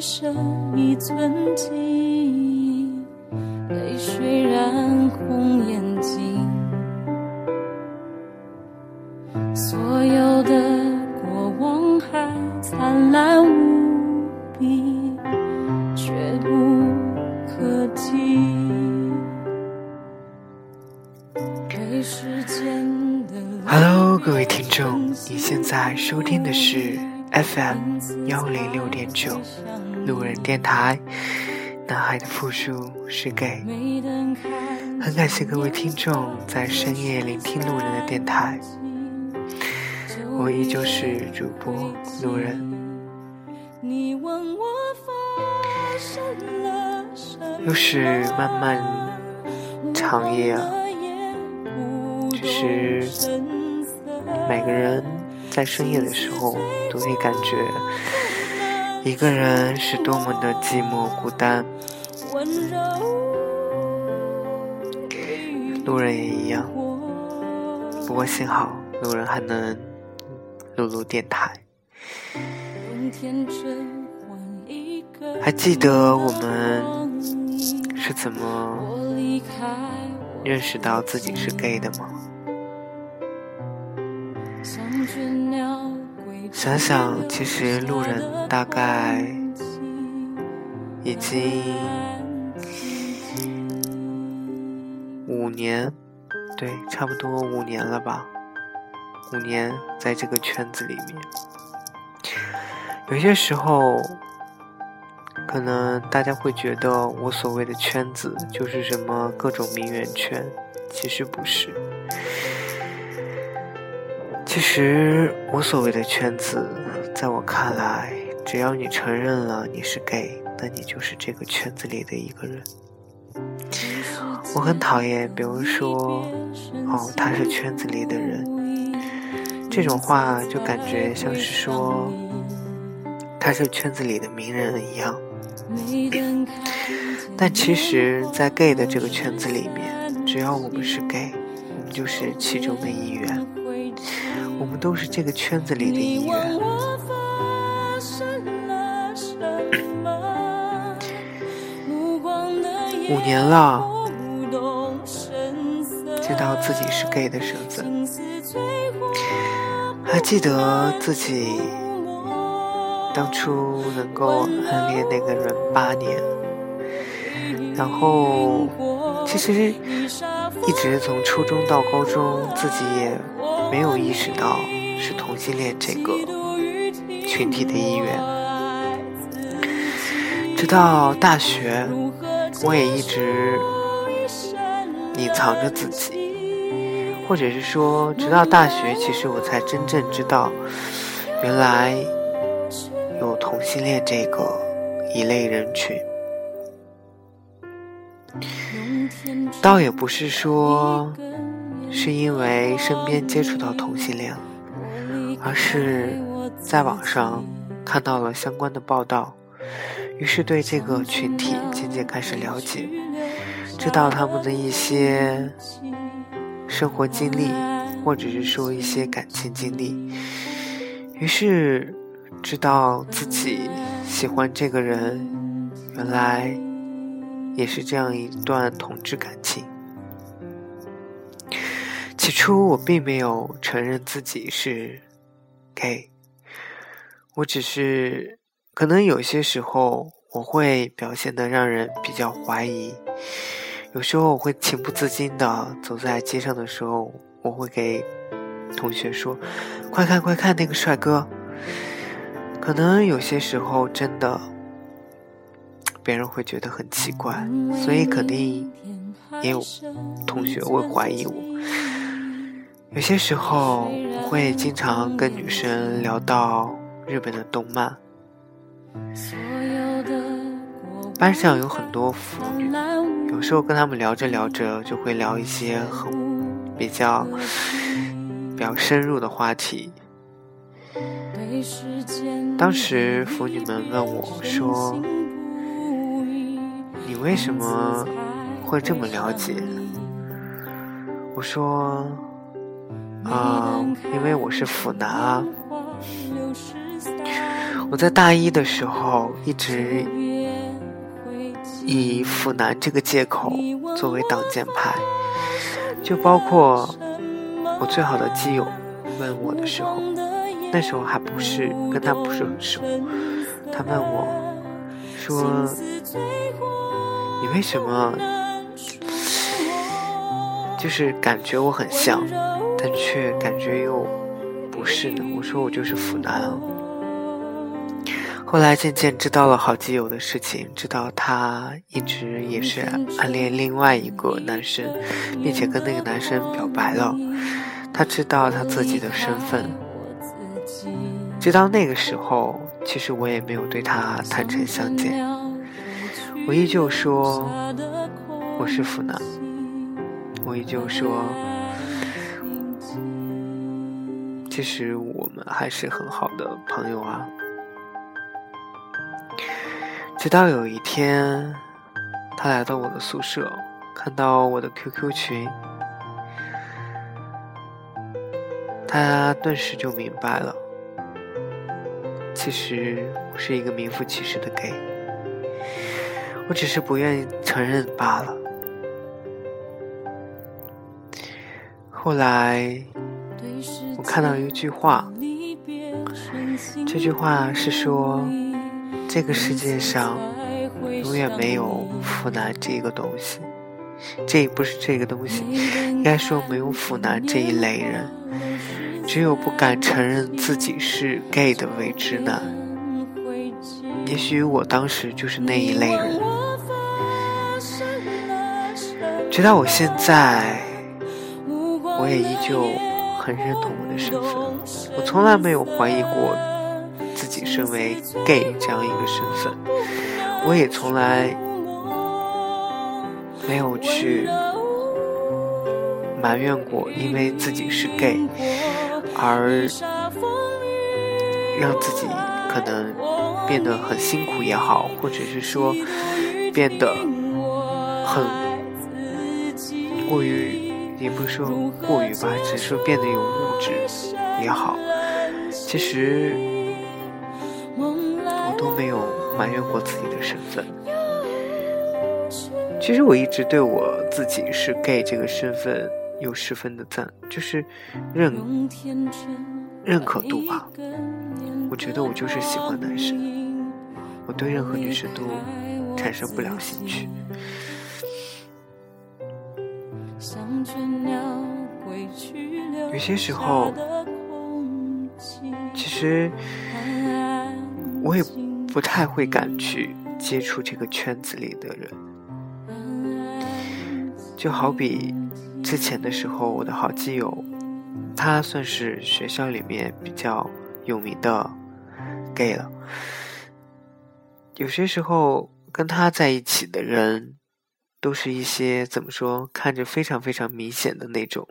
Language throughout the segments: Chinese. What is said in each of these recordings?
剩一寸记忆，泪水染红 FM 幺零六点九路人电台。男孩的复数是 gay。没等开很感谢各位听众在深夜聆听路人的电台，我依旧是主播路人。你问我发生了什么？又是漫漫长夜啊，只是每个人在深夜的时候都会感觉一个人是多么的寂寞孤单，路人也一样。不过幸好路人还能录录电台。还记得我们是怎么认识到自己是 gay 的吗？想想，其实路人大概已经五年，对，差不多五年了吧。五年在这个圈子里面，有些时候，可能大家会觉得我所谓的圈子就是什么各种名媛圈，其实不是。其实我所谓的圈子，在我看来，只要你承认了你是 gay，那你就是这个圈子里的一个人。我很讨厌，比如说，哦，他是圈子里的人，这种话就感觉像是说他是圈子里的名人一样。但其实，在 gay 的这个圈子里面，只要我们是 gay，我们就是其中的一员，我们都是这个圈子里的一员。五年了，知道自己是 gay 的身份，还记得自己当初能够暗恋那个人八年，然后其实一直从初中到高中，自己也没有意识到是同性恋这个群体的一员。直到大学，我也一直隐藏着自己，或者是说，直到大学，其实我才真正知道，原来有同性恋这个一类人群。倒也不是说是因为身边接触到同性恋，而是在网上看到了相关的报道，于是对这个群体渐渐开始了解，知道他们的一些生活经历，或者是说一些感情经历，于是知道自己喜欢这个人，原来也是这样一段同志感情。起初我并没有承认自己是 gay，我只是可能有些时候我会表现的让人比较怀疑，有时候我会情不自禁的走在街上的时候，我会给同学说：“快看快看那个帅哥。”可能有些时候真的别人会觉得很奇怪，所以肯定也有同学会怀疑我。有些时候，我会经常跟女生聊到日本的动漫。班上有很多腐女，有时候跟他们聊着聊着，就会聊一些很比较比较深入的话题。当时腐女们问我说：“你为什么会这么了解？”我说。啊、因为我是腐男啊，我在大一的时候一直以腐男这个借口作为挡箭牌，就包括我最好的基友问我的时候，那时候还不是跟他不是很熟，他问我说：“你为什么就是感觉我很像，但却感觉又不是呢？”我说：“我就是腐男。”后来渐渐知道了好基友的事情，知道他一直也是暗恋另外一个男生，并且跟那个男生表白了。他知道他自己的身份，直到那个时候，其实我也没有对他坦诚相见，我依旧说我是腐男，我依旧说，其实我们还是很好的朋友啊。直到有一天，他来到我的宿舍，看到我的 QQ 群，他顿时就明白了，其实我是一个名副其实的 gay，我只是不愿意承认罢了。后来，我看到一句话，这句话是说。这个世界上永远没有腐男这个东西，这不是这个东西，应该说没有腐男这一类人，只有不敢承认自己是 gay 的伪直男。也许我当时就是那一类人，直到我现在，我也依旧很认同我的身份，我从来没有怀疑过。自己身为 gay 这样一个身份，我也从来没有去埋怨过，因为自己是 gay 而让自己可能变得很辛苦也好，或者是说变得很过于，也不是说过于吧，只是变得有物质也好，其实我。都没有埋怨过自己的身份。其实我一直对我自己是 gay 这个身份有十分的赞，就是认认可度吧。我觉得我就是喜欢男生，我对任何女生都产生不了兴趣。有些时候，其实我也。不太会敢去接触这个圈子里的人，就好比之前的时候，我的好基友，他算是学校里面比较有名的 gay 了。有些时候跟他在一起的人，都是一些怎么说，看着非常非常明显的那种，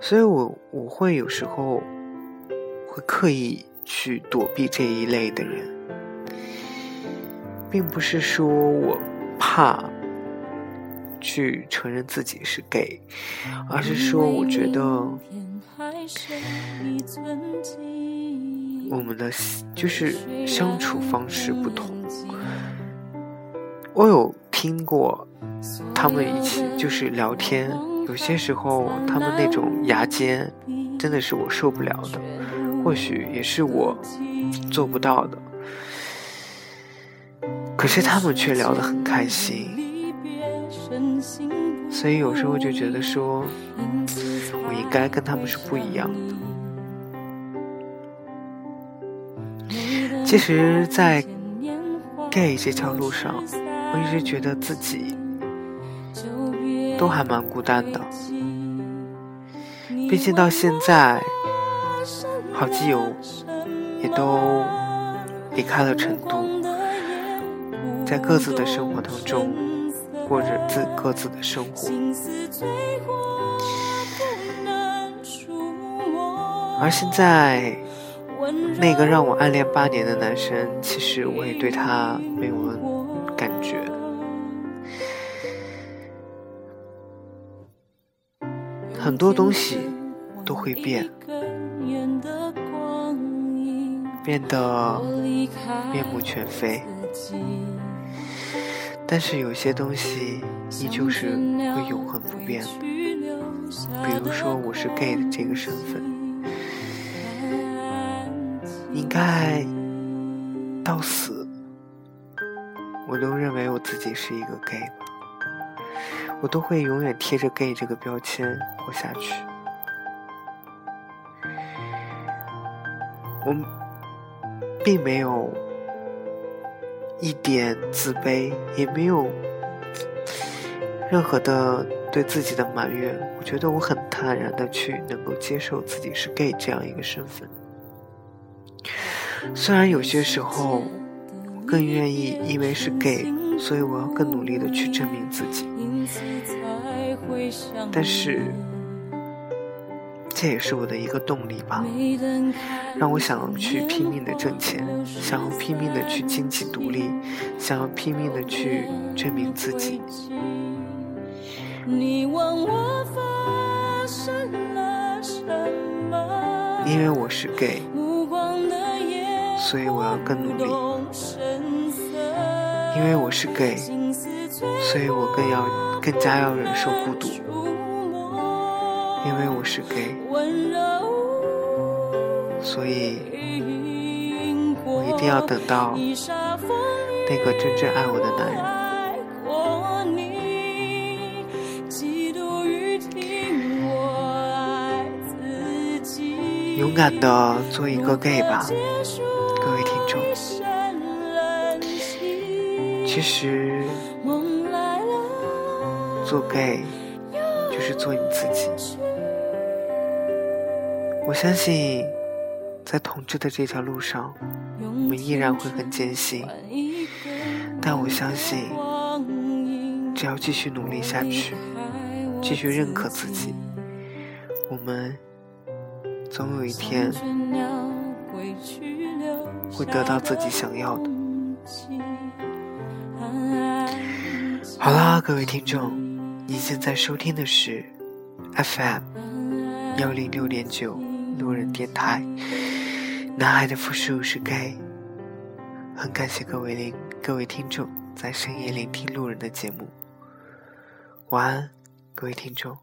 所以我我会有时候会刻意。去躲避这一类的人，并不是说我怕去承认自己是 gay，而是说我觉得我们的就是相处方式不同。我有听过他们一起就是聊天，有些时候他们那种牙尖，真的是我受不了的。或许也是我做不到的，可是他们却聊得很开心，所以有时候就觉得说，我应该跟他们是不一样的。其实，在 gay 这条路上，我一直觉得自己都还蛮孤单的，毕竟到现在。好基友也都离开了成都，在各自的生活当中过着自各自的生活。而现在，那个让我暗恋八年的男生，其实我也对他没有很多东西都会变。变得面目全非。但是有些东西依旧是会永恒不变，比如说我是 gay 的这个身份，应该到死，我都认为我自己是一个 gay 吧，我都会永远贴着 gay 这个标签活下去。我并没有一点自卑，也没有任何的对自己的埋怨。我觉得我很坦然的去能够接受自己是 gay 这样一个身份。虽然有些时候更愿意因为是 gay，所以我要更努力的去证明自己，但是。这也是我的一个动力吧，让我想去拼命的挣钱，想要拼命的去经济独立，想要拼命的去证明自己。因为我是 gay，所以我要更努力。因为我是 gay，所以我更要更加要忍受孤独。因为我是 gay，所以我一定要等到那个真正爱我的男人。勇敢的做一个 gay 吧，各位听众。其实做 gay 就是做你自己。我相信，在同志的这条路上，我们依然会很艰辛。但我相信，只要继续努力下去，继续认可自己，我们总有一天会得到自己想要的。好啦，各位听众，你现在收听的是 FM 幺零六点九。路人电台，男孩的复数是 gay。很感谢各位聆各位听众在深夜聆听路人的节目。晚安，各位听众。